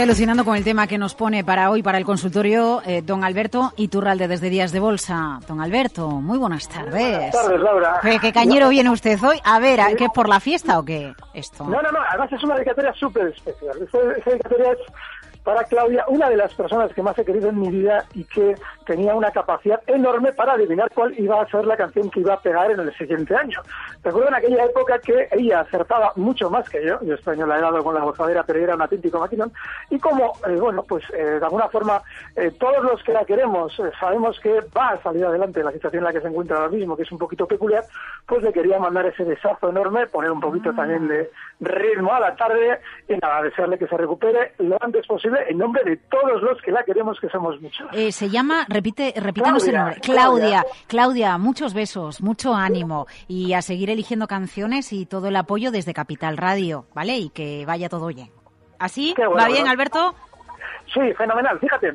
Estoy alucinando con el tema que nos pone para hoy, para el consultorio, eh, don Alberto Iturralde desde Días de Bolsa. Don Alberto, muy buenas tardes. Buenas tardes, Laura. ¿Qué, qué cañero viene usted hoy? A ver, ¿qué es por la fiesta o qué? Esto. No, no, no, además es una dedicatoria súper especial. Esta dedicatoria es para Claudia, una de las personas que más he querido en mi vida y que tenía una capacidad enorme para adivinar cuál iba a ser la canción que iba a pegar en el siguiente año. Recuerdo en aquella época que ella acertaba mucho más que yo, yo este año la he dado con la gozadera, pero era un auténtico maquinón, y como, eh, bueno, pues eh, de alguna forma eh, todos los que la queremos eh, sabemos que va a salir adelante la situación en la que se encuentra ahora mismo, que es un poquito peculiar, pues le quería mandar ese besazo enorme, poner un poquito también de ritmo a la tarde y nada, desearle que se recupere lo antes posible en nombre de todos los que la queremos, que somos muchos. Eh, se llama, repite, repítanos el nombre. Claudia, Claudia. Claudia, muchos besos, mucho ánimo y a seguir eligiendo canciones y todo el apoyo desde Capital Radio, ¿vale? Y que vaya todo bien. ¿Así? Bueno, ¿Va bien. Alberto? Sí, fenomenal. Fíjate,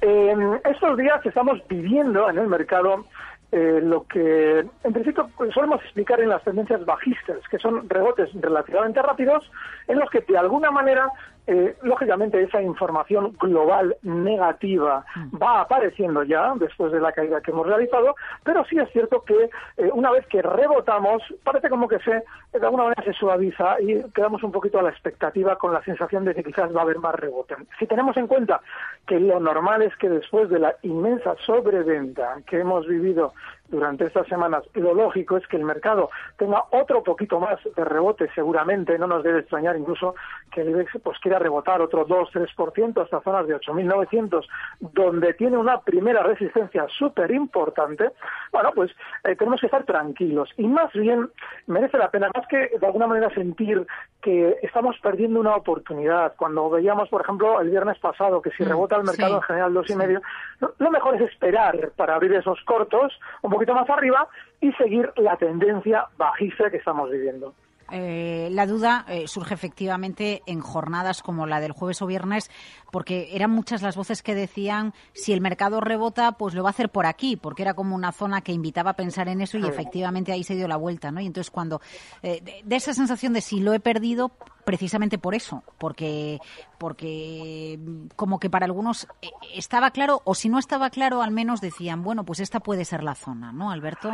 eh, estos días estamos viviendo en el mercado eh, lo que en principio pues, solemos explicar en las tendencias bajistas, que son rebotes relativamente rápidos en los que de alguna manera, eh, lógicamente, esa información global negativa va apareciendo ya después de la caída que hemos realizado, pero sí es cierto que eh, una vez que rebotamos, parece como que se de alguna manera se suaviza y quedamos un poquito a la expectativa con la sensación de que quizás va a haber más rebote. Si tenemos en cuenta que lo normal es que después de la inmensa sobreventa que hemos vivido durante estas semanas, lo lógico es que el mercado tenga otro poquito más de rebote, seguramente, no nos debe extrañar incluso que el IBEX pues quiera rebotar otro 2-3% hasta zonas de 8.900, donde tiene una primera resistencia súper importante, bueno, pues eh, tenemos que estar tranquilos y más bien merece la pena, más que de alguna manera sentir que estamos perdiendo una oportunidad. Cuando veíamos, por ejemplo, el viernes pasado que si Mm, rebota el mercado sí, en general dos y sí. medio, lo, lo mejor es esperar para abrir esos cortos un poquito más arriba y seguir la tendencia bajista que estamos viviendo. Eh, la duda eh, surge efectivamente en jornadas como la del jueves o viernes, porque eran muchas las voces que decían si el mercado rebota, pues lo va a hacer por aquí, porque era como una zona que invitaba a pensar en eso y efectivamente ahí se dio la vuelta, ¿no? Y entonces cuando eh, de, de esa sensación de si lo he perdido, precisamente por eso, porque porque mm, como que para algunos eh, estaba claro o si no estaba claro, al menos decían, bueno, pues esta puede ser la zona, ¿no, Alberto?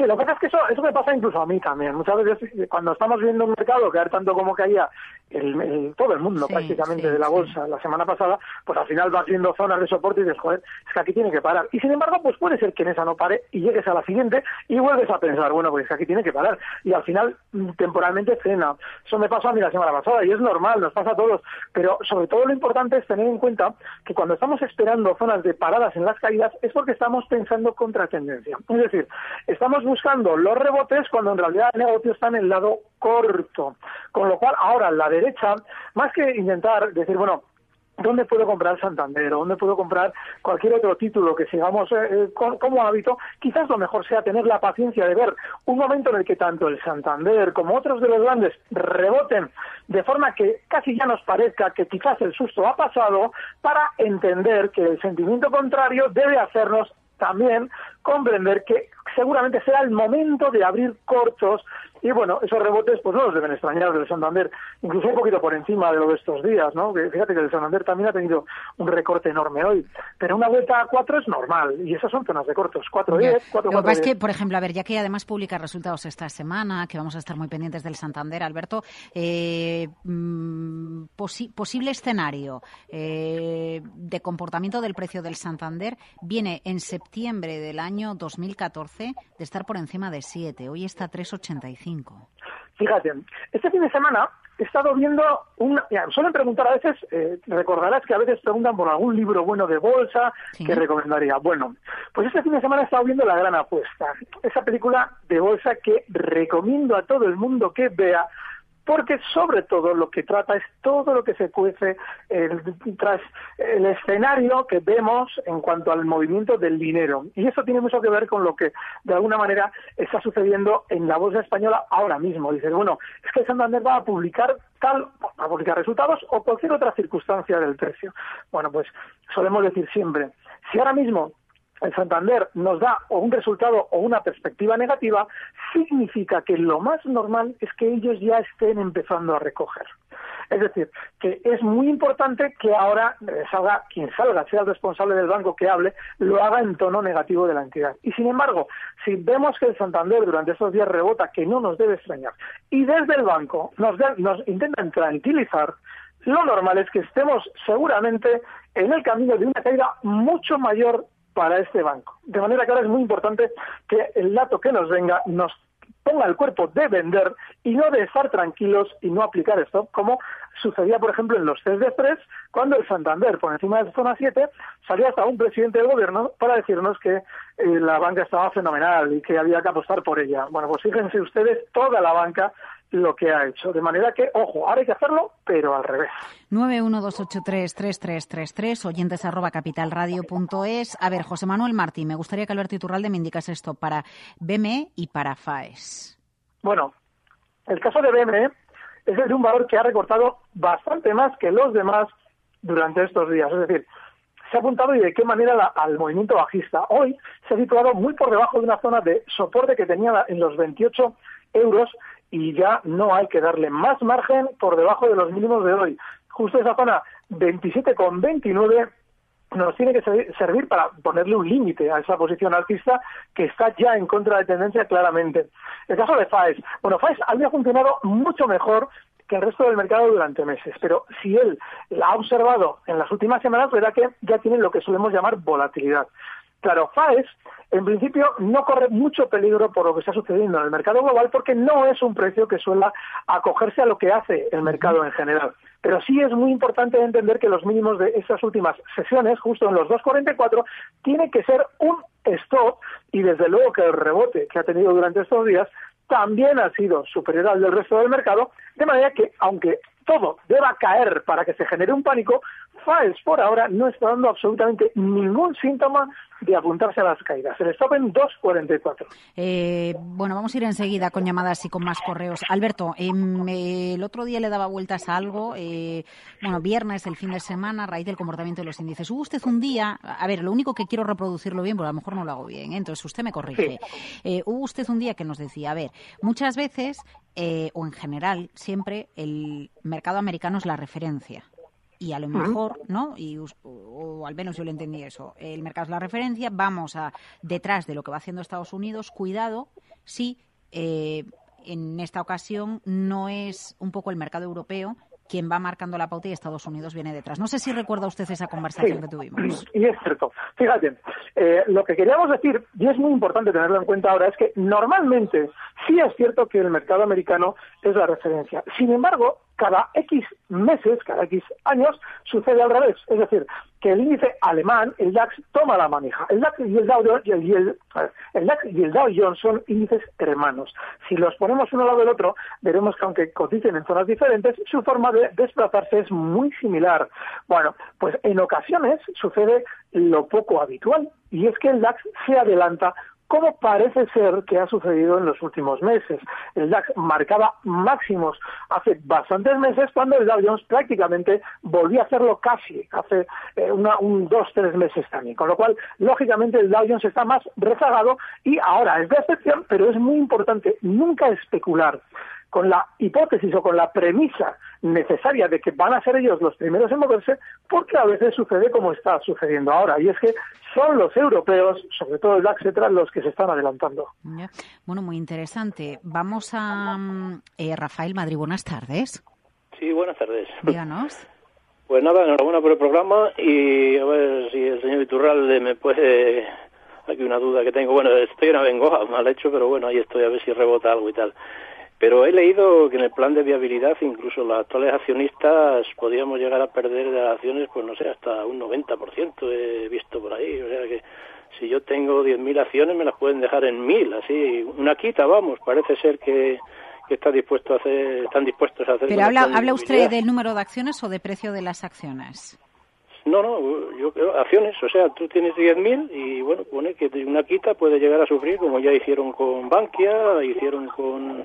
Sí, lo que pasa es que eso, eso me pasa incluso a mí también. Muchas veces cuando estamos viendo un mercado caer tanto como caía el, el- todo el mundo Sí, prácticamente sí, de la sí. bolsa la semana pasada, pues al final vas viendo zonas de soporte y dices, joder, es que aquí tiene que parar. Y sin embargo, pues puede ser que en esa no pare y llegues a la siguiente y vuelves a pensar, bueno, pues es que aquí tiene que parar. Y al final mm, temporalmente frena. Eso me pasó a mí la semana pasada y es normal, nos pasa a todos. Pero sobre todo lo importante es tener en cuenta que cuando estamos esperando zonas de paradas en las caídas es porque estamos pensando contra tendencia. Es decir, estamos buscando los rebotes cuando en realidad el negocio está en el lado corto. Con lo cual, ahora la derecha, más que intentar decir, bueno, ¿Dónde puedo comprar Santander? ¿O ¿Dónde puedo comprar cualquier otro título que sigamos eh, eh, como hábito? Quizás lo mejor sea tener la paciencia de ver un momento en el que tanto el Santander como otros de los grandes reboten de forma que casi ya nos parezca que quizás el susto ha pasado para entender que el sentimiento contrario debe hacernos también comprender que seguramente será el momento de abrir cortos Y bueno, esos rebotes pues no los deben extrañar del Santander, incluso un poquito por encima de lo de estos días, ¿no? Fíjate que el Santander también ha tenido un recorte enorme hoy, pero una vuelta a 4 es normal y esas son zonas de cortos, 4-10, Ya. 4 Lo que pasa es que, por ejemplo, a ver, ya que además publica resultados esta semana, que vamos a estar muy pendientes del Santander, Alberto, eh, mm, posi- posible escenario eh, de comportamiento del precio del Santander viene en septiembre del año 2014 de estar por encima de 7. Hoy está 3,85. Fíjate, este fin de semana he estado viendo un... suelen preguntar a veces, eh, recordarás que a veces preguntan por algún libro bueno de bolsa Sí. que recomendaría. Bueno, pues este fin de semana he estado viendo La Gran Apuesta, esa película de bolsa que recomiendo a todo el mundo que vea porque sobre todo lo que trata es todo lo que se cuece eh, tras el escenario que vemos en cuanto al movimiento del dinero. Y eso tiene mucho que ver con lo que de alguna manera está sucediendo en la bolsa española ahora mismo. Dices, bueno, es que Santander va a publicar tal, va a publicar resultados o cualquier otra circunstancia del precio. Bueno, pues solemos decir siempre, si ahora mismo el Santander nos da o un resultado o una perspectiva negativa, significa que lo más normal es que ellos ya estén empezando a recoger. Es decir, que es muy importante que ahora eh, salga quien salga, sea el responsable del banco que hable, lo haga en tono negativo de la entidad. Y sin embargo, si vemos que el Santander durante estos días rebota, que no nos debe extrañar, y desde el banco nos, da- nos intentan tranquilizar, lo normal es que estemos seguramente en el camino de una caída mucho mayor para este banco. De manera que ahora es muy importante que el dato que nos venga nos ponga el cuerpo de vender y no de estar tranquilos y no aplicar esto, como sucedía, por ejemplo, en los test de estrés, cuando el Santander, por encima de zona 7, salía hasta un presidente del gobierno para decirnos que eh, la banca estaba fenomenal y que había que apostar por ella. Bueno, pues fíjense ustedes, toda la banca lo que ha hecho. De manera que, ojo, ahora hay que hacerlo, pero al revés. 912833333, oyentes arroba capitalradio.es. A ver, José Manuel Martí, me gustaría que Alberto Iturralde me indicase esto para BME y para FAES. Bueno, el caso de BME es el de un valor que ha recortado bastante más que los demás durante estos días. Es decir, se ha apuntado y de qué manera la- al movimiento bajista. Hoy se ha situado muy por debajo de una zona de soporte que tenía en los 28 euros y ya no hay que darle más margen por debajo de los mínimos de hoy. Justo esa zona 27,29 nos tiene que ser- servir para ponerle un límite a esa posición alcista que está ya en contra de tendencia claramente. El caso de FAES. Bueno, FAES había funcionado mucho mejor que el resto del mercado durante meses, pero si él la ha observado en las últimas semanas, verá que ya tiene lo que solemos llamar volatilidad. Claro, FAES en principio no corre mucho peligro por lo que está sucediendo en el mercado global porque no es un precio que suela acogerse a lo que hace el mercado en general. Pero sí es muy importante entender que los mínimos de estas últimas sesiones, justo en los 2.44, tiene que ser un stop y desde luego que el rebote que ha tenido durante estos días también ha sido superior al del resto del mercado, de manera que aunque todo deba caer para que se genere un pánico, FAES por ahora no está dando absolutamente ningún síntoma de apuntarse a las caídas. El stop en 2.44. Eh, bueno, vamos a ir enseguida con llamadas y con más correos. Alberto, eh, el otro día le daba vueltas a algo. eh, bueno, viernes, el fin de semana, a raíz del comportamiento de los índices. Hubo usted un día, a ver, lo único que quiero reproducirlo bien, porque a lo mejor no lo hago bien, ¿eh? entonces usted me corrige. Eh, hubo usted un día que nos decía, a ver, muchas veces, eh, o en general, siempre el mercado americano es la referencia y a lo mejor, ¿no? Y, o, o al menos yo le entendí eso. El mercado es la referencia, vamos a detrás de lo que va haciendo Estados Unidos. Cuidado si eh, en esta ocasión no es un poco el mercado europeo quien va marcando la pauta y Estados Unidos viene detrás. No sé si recuerda usted esa conversación Sí. que tuvimos. Y es cierto. Fíjate, eh, lo que queríamos decir, y es muy importante tenerlo en cuenta ahora, es que normalmente sí es cierto que el mercado americano es la referencia. Sin embargo, cada X meses, cada X años, sucede al revés. Es decir, que el índice alemán, el DAX, toma la manija. El DAX y el Dow, y el, y el- DAX y el Dow Jones son índices hermanos. Si los ponemos uno al lado del otro, veremos que aunque coticen en zonas diferentes, su forma de desplazarse es muy similar. Bueno, pues en ocasiones sucede lo poco habitual, y es que el DAX se adelanta como parece ser que ha sucedido en los últimos meses. El DAX marcaba máximos hace bastantes meses cuando el Dow Jones prácticamente volvió a hacerlo casi hace eh, una, un dos, tres meses también. Con lo cual, lógicamente, el Dow Jones está más rezagado y ahora es de excepción, pero es muy importante nunca especular con la hipótesis o con la premisa necesaria de que van a ser ellos los primeros en moverse, porque a veces sucede como está sucediendo ahora, y es que son los europeos, sobre todo el DAX, etcétera, los que se están adelantando. Bueno, muy interesante. Vamos a mm, eh, Rafael Madrid. Buenas tardes. Sí, buenas tardes. Díganos. Pues nada, enhorabuena por el programa y a ver si el señor Iturralde me puede... Aquí una duda que tengo. Bueno, estoy en Abengoa, mal hecho, pero bueno, ahí estoy a ver si rebota algo y tal. Pero he leído que en el plan de viabilidad incluso los actuales accionistas podíamos llegar a perder de las acciones, pues no sé, hasta un 90%, he visto por ahí. O sea que si yo tengo 10.000 acciones me las pueden dejar en 1.000, así, una quita, vamos, parece ser que, que está dispuesto a hacer, están dispuestos a hacer... Pero habla, habla usted del número de acciones o de precio de las acciones. No, no, yo creo, acciones, o sea, tú tienes 10.000 y bueno, pone que una quita puede llegar a sufrir como ya hicieron con Bankia, hicieron con,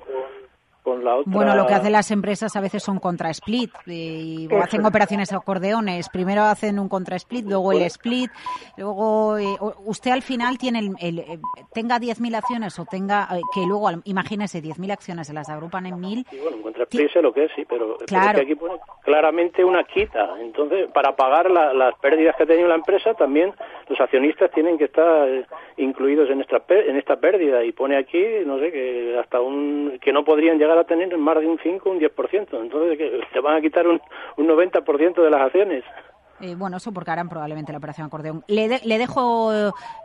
con la otra... Bueno, lo que hacen las empresas a veces son contra split y, Eso hacen es. operaciones acordeones. Primero hacen un contra split, luego el split, luego eh, usted al final tiene el, el, eh, tenga 10.000 acciones o tenga eh, que luego imagínese 10.000 acciones se las agrupan en 1.000 Sí, bueno, contra Split sé lo que es, sí, pero, pero Claro. es que aquí pone claramente una quita. Entonces, para pagar la- las pérdidas que ha tenido la empresa, también los accionistas tienen que estar eh, incluidos en esta, en esta pérdida. Y pone aquí, no sé, que hasta un que no podrían llegar a tener más de un 5 o un 10%. Entonces, te van a quitar un, un 90% de las acciones. Eh, bueno, eso porque harán probablemente la operación acordeón. Le, de- le dejo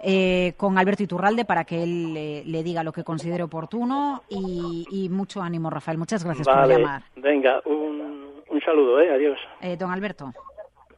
eh, con Alberto Iturralde para que él eh, le diga lo que considere oportuno y, y mucho ánimo, Rafael. Muchas gracias por vale, llamar. venga, un, un saludo, ¿eh? Adiós. Eh, don Alberto.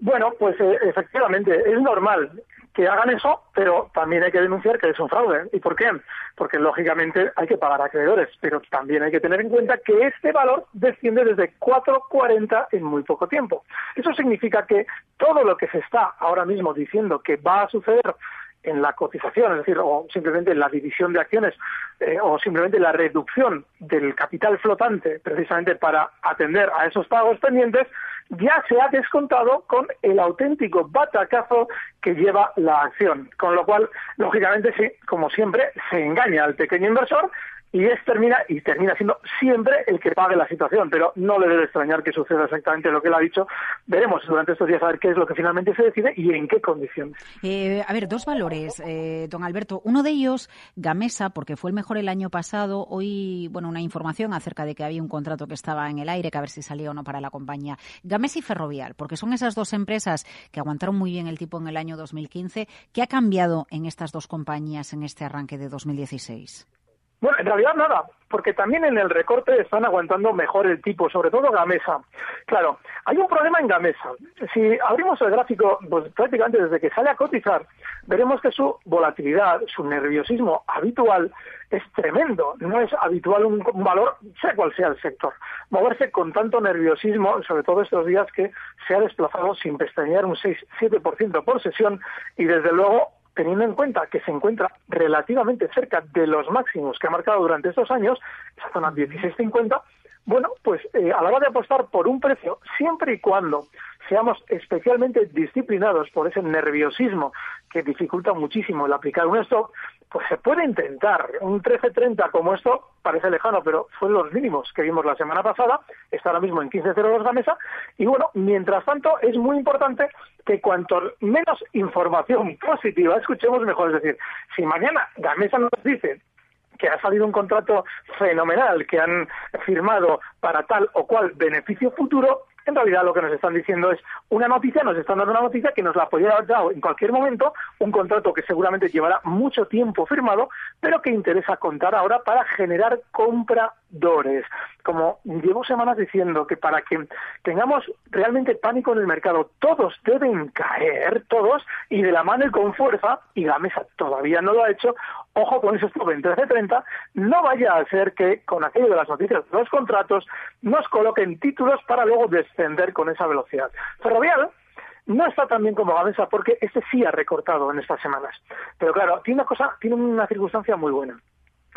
Bueno, pues eh, efectivamente, es normal que hagan eso, pero también hay que denunciar que es un fraude. ¿Y por qué? Porque lógicamente hay que pagar acreedores, pero también hay que tener en cuenta que este valor desciende desde 4,40 en muy poco tiempo. Eso significa que todo lo que se está ahora mismo diciendo que va a suceder en la cotización, es decir, o simplemente en la división de acciones, eh, o simplemente la reducción del capital flotante, precisamente para atender a esos pagos pendientes, ya se ha descontado con el auténtico batacazo que lleva la acción. Con lo cual, lógicamente, sí, como siempre, se engaña al pequeño inversor y es termina y termina siendo siempre el que pague la situación, pero no le debe extrañar que suceda exactamente lo que él ha dicho. Veremos durante estos días a ver qué es lo que finalmente se decide y en qué condiciones. Eh, a ver, dos valores, eh, don Alberto. Uno de ellos, Gamesa, porque fue el mejor el año pasado. Hoy, bueno, una información acerca de que había un contrato que estaba en el aire, que a ver si salía o no para la compañía. Gamesa y Ferrovial, porque son esas dos empresas que aguantaron muy bien el tipo en el año 2015. ¿Qué ha cambiado en estas dos compañías en este arranque de 2016? Bueno, en realidad nada, porque también en el recorte están aguantando mejor el tipo, sobre todo Gamesa. Claro, hay un problema en Gamesa. Si abrimos el gráfico, pues prácticamente desde que sale a cotizar, veremos que su volatilidad, su nerviosismo habitual es tremendo. No es habitual un, valor, sea cual sea el sector. Moverse con tanto nerviosismo, sobre todo estos días que se ha desplazado sin pestañear un 6-7% por sesión y desde luego teniendo en cuenta que se encuentra relativamente cerca de los máximos que ha marcado durante estos años, esa zona 16.50, bueno, pues eh, a la hora de apostar por un precio, siempre y cuando seamos especialmente disciplinados por ese nerviosismo que dificulta muchísimo el aplicar un stock, pues se puede intentar. Un 13.30 como esto parece lejano, pero fueron los mínimos que vimos la semana pasada, está ahora mismo en 15.02 la mesa, y bueno, mientras tanto es muy importante que cuanto menos información positiva escuchemos mejor, es decir, si mañana Gamesa nos dice que ha salido un contrato fenomenal que han firmado para tal o cual beneficio futuro, en realidad lo que nos están diciendo es una noticia, nos están dando una noticia que nos la podría haber dado en cualquier momento, un contrato que seguramente llevará mucho tiempo firmado, pero que interesa contar ahora para generar compradores. Como llevo semanas diciendo que para que tengamos realmente pánico en el mercado, todos deben caer, todos, y de la mano y con fuerza, y la mesa todavía no lo ha hecho, ojo con esos 13.30, no vaya a ser que con aquello de las noticias de los contratos nos coloquen títulos para luego descender con esa velocidad. Ferrovial no está tan bien como Gamesa porque este sí ha recortado en estas semanas. Pero claro, tiene una cosa, tiene una circunstancia muy buena.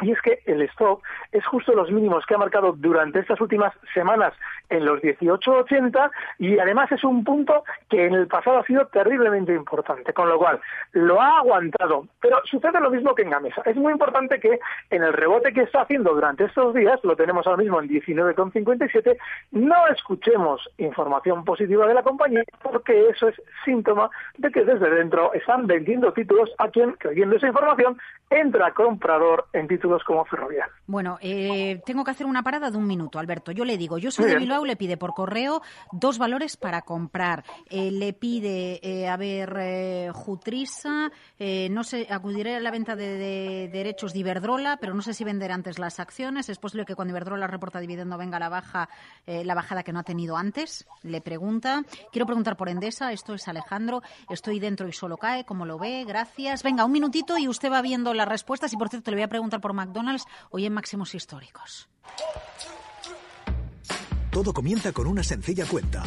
Y es que el stop es justo los mínimos que ha marcado durante estas últimas semanas en los 18.80 y además es un punto que en el pasado ha sido terriblemente importante, con lo cual lo ha aguantado. Pero sucede lo mismo que en Gamesa. Es muy importante que en el rebote que está haciendo durante estos días, lo tenemos ahora mismo en 19,57, no escuchemos información positiva de la compañía porque eso es síntoma de que desde dentro están vendiendo títulos a quien, creyendo esa información, entra comprador en títulos como Ferrovial. Bueno, eh, tengo que hacer una parada de un minuto, Alberto. Yo le digo, yo soy de. Bilbao, le pide por correo dos valores para comprar. Eh, le pide, eh, a ver, eh, Jutrisa, eh, no sé, acudiré a la venta de, de derechos de Iberdrola, pero no sé si vender antes las acciones. Es posible que cuando Iberdrola reporta dividendo venga la baja, eh, la bajada que no ha tenido antes. Le pregunta. Quiero preguntar por Endesa, esto es Alejandro. Estoy dentro y solo cae, como lo ve? Gracias. Venga, un minutito y usted va viendo las respuestas. Y por cierto, le voy a preguntar por McDonald's hoy en máximos históricos. Todo comienza con una sencilla cuenta.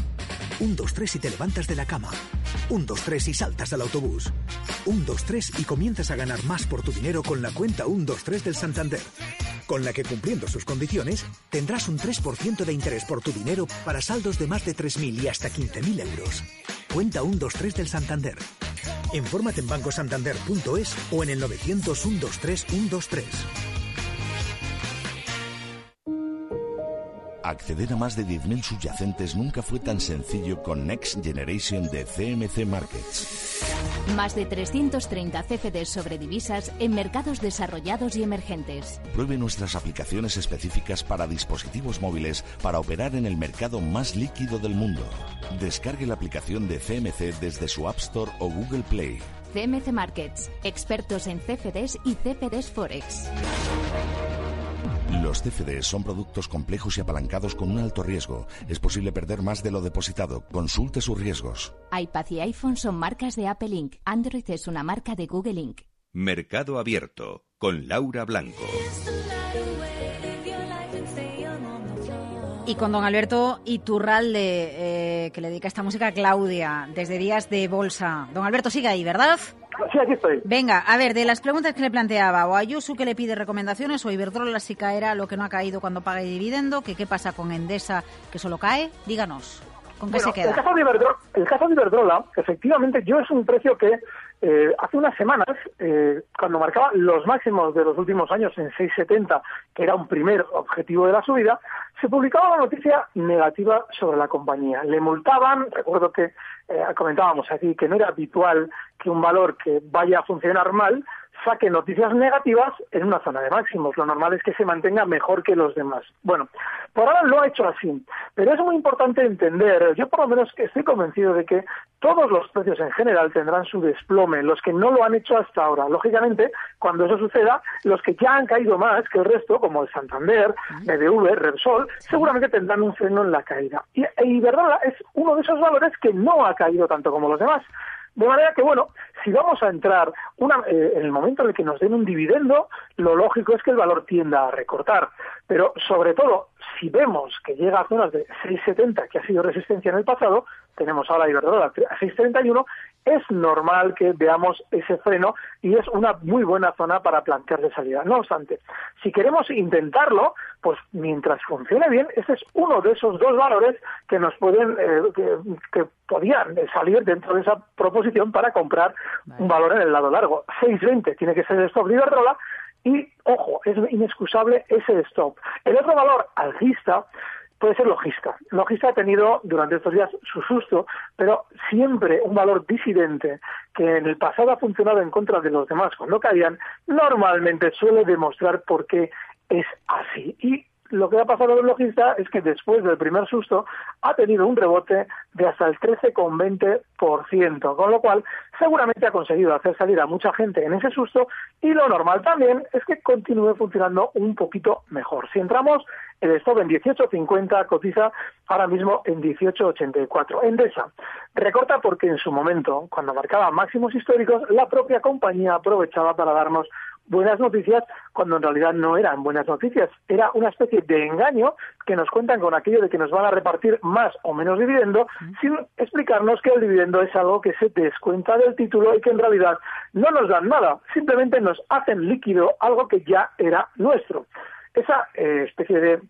Un, dos, tres y te levantas de la cama. Un, dos, tres y saltas al autobús. Un, dos, tres y comienzas a ganar más por tu dinero con la cuenta 123 del Santander. Con la que cumpliendo sus condiciones, tendrás un 3% de interés por tu dinero para saldos de más de 3.000 y hasta 15.000 euros. Cuenta 123 del Santander. Infórmate en bancosantander.es o en el 900 123 123. Acceder a más de 10.000 subyacentes nunca fue tan sencillo con Next Generation de CMC Markets. Más de 330 CFDs sobre divisas en mercados desarrollados y emergentes. Pruebe nuestras aplicaciones específicas para dispositivos móviles para operar en el mercado más líquido del mundo. Descargue la aplicación de CMC desde su App Store o Google Play. CMC Markets, expertos en CFDs y CFDs Forex. Los CFDs son productos complejos y apalancados con un alto riesgo. Es posible perder más de lo depositado. Consulte sus riesgos. iPad y iPhone son marcas de Apple Inc. Android es una marca de Google Inc. Mercado Abierto con Laura Blanco. Y con don Alberto Iturralde, eh, que le dedica esta música a Claudia, desde Días de Bolsa. Don Alberto, sigue ahí, ¿verdad? Sí, aquí estoy. Venga, a ver, de las preguntas que le planteaba, o Ayuso que le pide recomendaciones, o Iberdrola si caerá lo que no ha caído cuando pague dividendo, que qué pasa con Endesa que solo cae, díganos, ¿con qué Bueno, se queda? El caso, de Iberdrola, el caso de Iberdrola, efectivamente, yo es un precio que eh, hace unas semanas, eh, cuando marcaba los máximos de los últimos años en 6,70, que era un primer objetivo de la subida, se publicaba una noticia negativa sobre la compañía. Le multaban, recuerdo que eh, comentábamos aquí que no era habitual que un valor que vaya a funcionar mal saque noticias negativas en una zona de máximos. Lo normal es que se mantenga mejor que los demás. Bueno, por ahora lo ha hecho así, pero es muy importante entender, yo por lo menos estoy convencido de que todos los precios en general tendrán su desplome, los que no lo han hecho hasta ahora. Lógicamente, cuando eso suceda, los que ya han caído más que el resto, como el Santander, BBV, Repsol, seguramente tendrán un freno en la caída. Y, Iberdrola es uno de esos valores que no ha caído tanto como los demás. De manera que, bueno, si vamos a entrar una, eh, en el momento en el que nos den un dividendo, lo lógico es que el valor tienda a recortar. Pero, sobre todo, si vemos que llega a zonas de 6,70, que ha sido resistencia en el pasado, tenemos ahora Iberdrola a 6,31, es normal que veamos ese freno y es una muy buena zona para plantear de salida. No obstante, si queremos intentarlo, pues mientras funcione bien, este es uno de esos dos valores que nos pueden, eh, que, que podían salir dentro de esa proposición para comprar un valor en el lado largo. 6,20 tiene que ser el stop de Iberdrola y, ojo, es inexcusable ese stop. El otro valor alcista puede ser logista. Logista ha tenido durante estos días su susto, pero siempre un valor disidente que en el pasado ha funcionado en contra de los demás cuando caían, normalmente suele demostrar por qué es así. Y lo que ha pasado con Logista es que después del primer susto ha tenido un rebote de hasta el 13,20%, con lo cual seguramente ha conseguido hacer salir a mucha gente en ese susto y lo normal también es que continúe funcionando un poquito mejor. Si entramos, el stop en 18.50 cotiza ahora mismo en 18.84. Endesa recorta porque en su momento, cuando marcaba máximos históricos, la propia compañía aprovechaba para darnos buenas noticias cuando en realidad no eran buenas noticias. Era una especie de engaño que nos cuentan con aquello de que nos van a repartir más o menos dividendo sin explicarnos que el dividendo es algo que se descuenta del título y que en realidad no nos dan nada, simplemente nos hacen líquido algo que ya era nuestro. Esa eh, especie de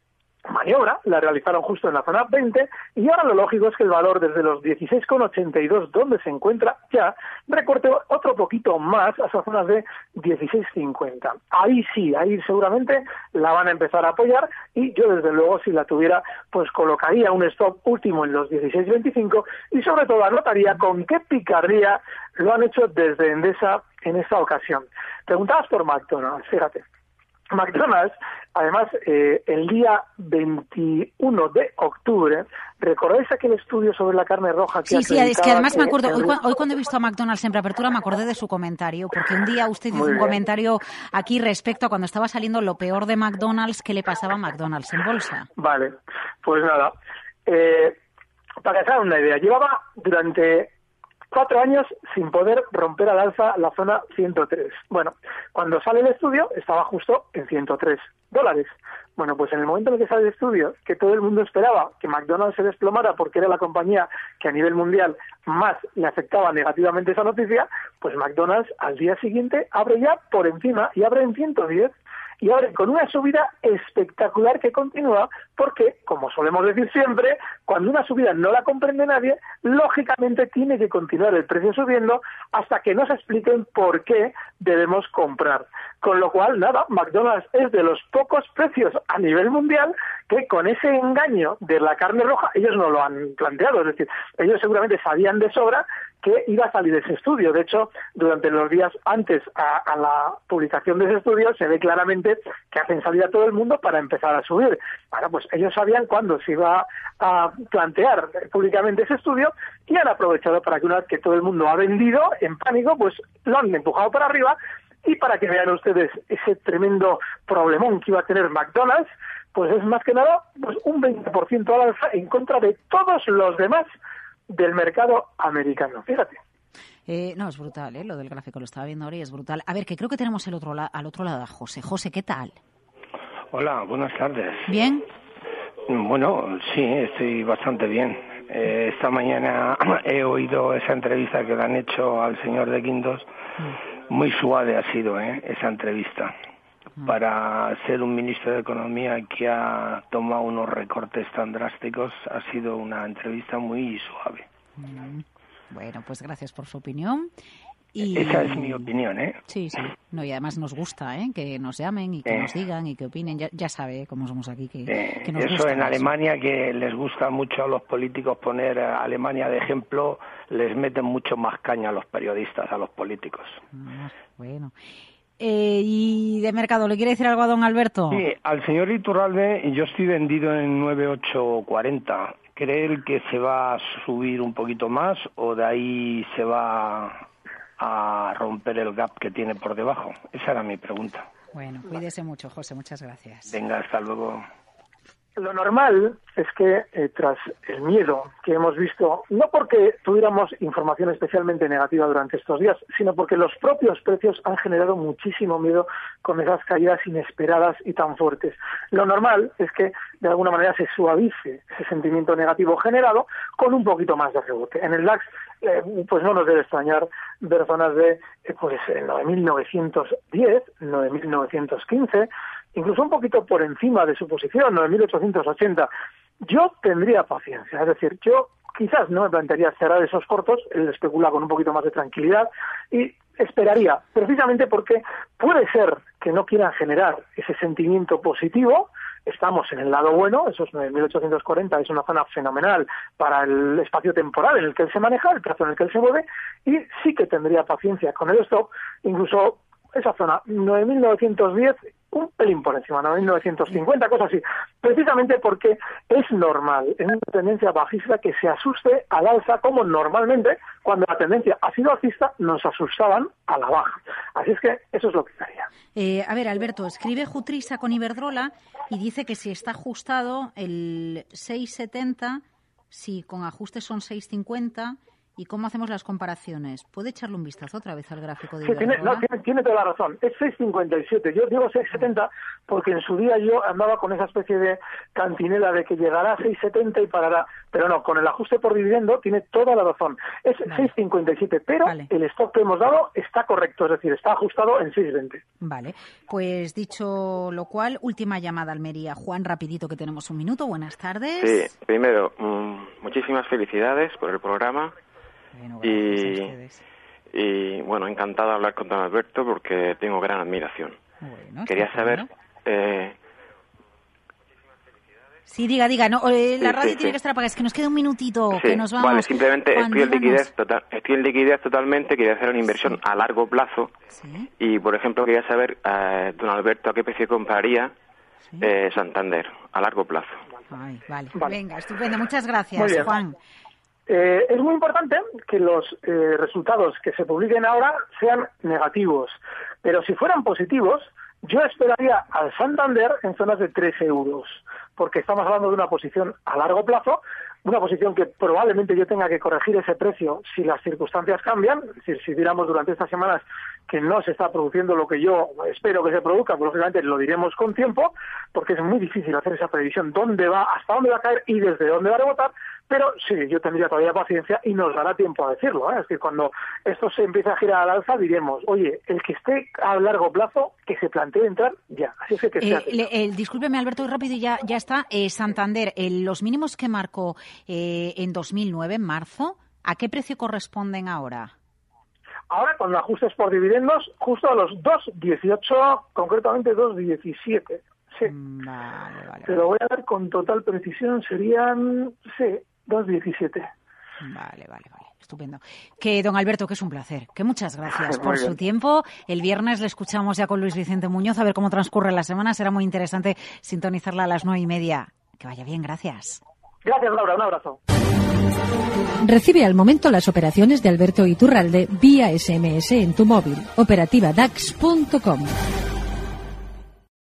maniobra la realizaron justo en la zona 20 y ahora lo lógico es que el valor desde los 16,82 donde se encuentra ya recorte otro poquito más a esas zonas de 16,50. Ahí sí, ahí seguramente la van a empezar a apoyar y yo desde luego si la tuviera pues colocaría un stop último en los 16,25 y sobre todo anotaría con qué picardía lo han hecho desde Endesa en esta ocasión. Preguntabas por McDonald's, fíjate. McDonald's, además, eh, el día 21 de octubre, ¿recordáis aquel estudio sobre la carne roja que Sí, sí, es que además me que acuerdo, hoy, hoy cuando he visto a McDonald's en preapertura me acordé de su comentario, porque un día usted hizo un comentario aquí respecto a cuando estaba saliendo lo peor de McDonald's, ¿qué le pasaba a McDonald's en bolsa? Vale, pues nada. Eh, para que se hagan una idea, llevaba durante cuatro años sin poder romper al alza la zona 103. Bueno, cuando sale el estudio estaba justo en 103 dólares. Bueno, pues en el momento en el que sale el estudio, que todo el mundo esperaba que McDonald's se desplomara porque era la compañía que a nivel mundial más le afectaba negativamente esa noticia, pues McDonald's al día siguiente abre ya por encima y abre en 110 y abre con una subida espectacular que continúa porque, como solemos decir siempre, cuando una subida no la comprende nadie, lógicamente tiene que continuar el precio subiendo hasta que nos expliquen por qué debemos comprar. Con lo cual, nada, McDonald's es de los pocos precios a nivel mundial que con ese engaño de la carne roja, ellos no lo han planteado, es decir, ellos seguramente sabían de sobra que iba a salir ese estudio. De hecho, durante los días antes a, la publicación de ese estudio se ve claramente que hacen salir a todo el mundo para empezar a subir. Bueno, pues ellos sabían cuándo se iba a plantear públicamente ese estudio y han aprovechado para que una vez que todo el mundo ha vendido en pánico, pues lo han empujado para arriba y para que vean ustedes ese tremendo problemón que iba a tener McDonald's, pues es más que nada pues un 20% al alza en contra de todos los demás del mercado americano. Fíjate. Eh, no, es brutal, ¿eh? lo del gráfico lo estaba viendo ahora y es brutal. A ver, que creo que tenemos el otro la- al otro lado a José. José, ¿qué tal? Hola, buenas tardes. ¿Bien? Bueno, sí, estoy bastante bien. Eh, esta mañana he oído esa entrevista que le han hecho al señor de Quintos. Muy suave ha sido ¿eh? esa entrevista. Para ser un ministro de Economía que ha tomado unos recortes tan drásticos, ha sido una entrevista muy suave. Mm, Bueno, pues gracias por su opinión. Y... Esa es mi opinión, ¿eh? Sí, sí. No, y además nos gusta ¿eh? que nos llamen y que Eh. nos digan y que opinen. Ya, ya sabe ¿eh? cómo somos aquí, que, Eh, que nos eso gusta en. Alemania, que les gusta mucho a los políticos poner a Alemania de ejemplo, les meten mucho más caña a los periodistas, a los políticos. Ah, bueno. Eh, y de mercado, ¿le quiere decir algo a don Alberto? Sí, al señor Iturralde yo estoy vendido en 9840. ¿Cree él que se va a subir un poquito más o de ahí se va a romper el gap que tiene por debajo? Esa era mi pregunta. Bueno, cuídese mucho, José. Muchas gracias. Venga, hasta luego. Lo normal es que eh, tras el miedo que hemos visto, no porque tuviéramos información especialmente negativa durante estos días, sino porque los propios precios han generado muchísimo miedo con esas caídas inesperadas y tan fuertes. Lo normal es que de alguna manera se suavice ese sentimiento negativo generado con un poquito más de rebote. En el DAX, eh, pues no nos debe extrañar ver zonas de eh, pues eh, 9.910, 9.915, incluso un poquito por encima de su posición, 9.880. Yo tendría paciencia, es decir, yo quizás no me plantearía cerrar esos cortos, él especula con un poquito más de tranquilidad y esperaría, precisamente porque puede ser que no quieran generar ese sentimiento positivo, estamos en el lado bueno, esos 9.840 es una zona fenomenal para el espacio temporal en el que él se maneja, el plazo en el que él se mueve, y sí que tendría paciencia con el stop, incluso esa zona, 9.910, un pelín por encima, 9.950, cosas así. Precisamente porque es normal, es una tendencia bajista que se asuste al alza, como normalmente cuando la tendencia ha sido alcista nos asustaban a la baja. Así es que eso es lo que haría. Eh, a ver, Alberto, escribe Jutrisa con Iberdrola y dice que si está ajustado el 6,70, si con ajustes son 6,50 ¿Y cómo hacemos las comparaciones? ¿Puede echarle un vistazo otra vez al gráfico de Sí, tiene, no, tiene, tiene toda la razón. Es 6,57. Yo digo 6,70 porque en su día yo andaba con esa especie de cantinela de que llegará a 6,70 y parará. Pero no, con el ajuste por dividendo tiene toda la razón. Es 6,57, pero el stock que hemos dado está correcto, es decir, está ajustado en 6,20. Vale, pues dicho lo cual, última llamada Almería. Juan, rapidito que tenemos un minuto. Buenas tardes. Sí, primero, mm, muchísimas felicidades por el programa. Y, y, bueno, encantado de hablar con don Alberto porque tengo gran admiración. Quería saber, bueno. eh, Sí, diga, diga. No, eh, la Sí, radio sí, tiene sí. que estar apagada. Es que nos queda un minutito, sí, que nos vamos. vale, simplemente Juan, estoy en liquidez total, estoy en liquidez totalmente, quería hacer una inversión a largo plazo y, por ejemplo, quería saber, eh, don Alberto, a qué precio compraría eh, Santander a largo plazo. Ay, vale. Venga, estupendo. Muchas gracias. Juan. Eh, es muy importante que los eh, resultados que se publiquen ahora sean negativos, pero si fueran positivos, yo esperaría al Santander en zonas de 13 euros, porque estamos hablando de una posición a largo plazo, una posición que probablemente yo tenga que corregir ese precio si las circunstancias cambian, si viéramos durante estas semanas que no se está produciendo lo que yo espero que se produzca, pues lógicamente lo diremos con tiempo, porque es muy difícil hacer esa previsión, dónde va, hasta dónde va a caer y desde dónde va a rebotar, pero sí, yo tendría todavía paciencia y nos dará tiempo a decirlo. ¿eh? Es decir, cuando esto se empiece a girar al alza, diremos, oye, el que esté a largo plazo, que se plantee entrar ya. Así es que, que Eh, le- el- discúlpeme, Alberto, rápido y ya, ya está. Eh, Santander, los mínimos que marcó eh, en 2009, en marzo, ¿a qué precio corresponden ahora? Ahora, con ajustes por dividendos, justo a los 2,18, concretamente 2,17. Sí. Te lo voy a dar con total precisión, serían, sí, 2,17. Vale, vale, vale. Estupendo. Que, don Alberto, que es un placer. Que muchas gracias por su tiempo. El viernes le escuchamos ya con Luis Vicente Muñoz a ver cómo transcurre la semana. Será muy interesante sintonizarla a las nueve y media. Que vaya bien, gracias. Gracias, Laura, un abrazo. Recibe al momento las operaciones de Alberto Iturralde vía SMS en tu móvil. Operativa DAX.com.